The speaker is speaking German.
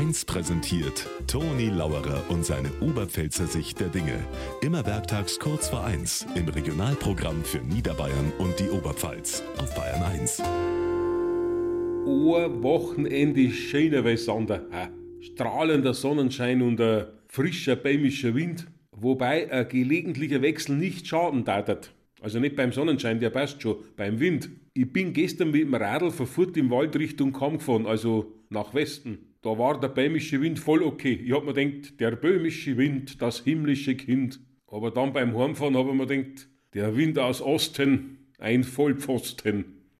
1 präsentiert Toni Lauerer und seine Oberpfälzer Sicht der Dinge. Immer werktags kurz vor 1 im Regionalprogramm für Niederbayern und die Oberpfalz auf Bayern 1. Ein Wochenende schöner wie Sander. Strahlender Sonnenschein und ein frischer bäumischer Wind. Wobei ein gelegentlicher Wechsel nicht schaden datet. Also nicht beim Sonnenschein, der passt schon, beim Wind. Ich bin gestern mit dem Radl verfurt im Wald Richtung Kamm gefahren, also nach Westen. Da war der böhmische Wind voll okay. Ich hab mir gedacht, der böhmische Wind, das himmlische Kind. Aber dann beim Heimfahren hab ich mir gedacht, der Wind aus Osten, ein Vollpfosten.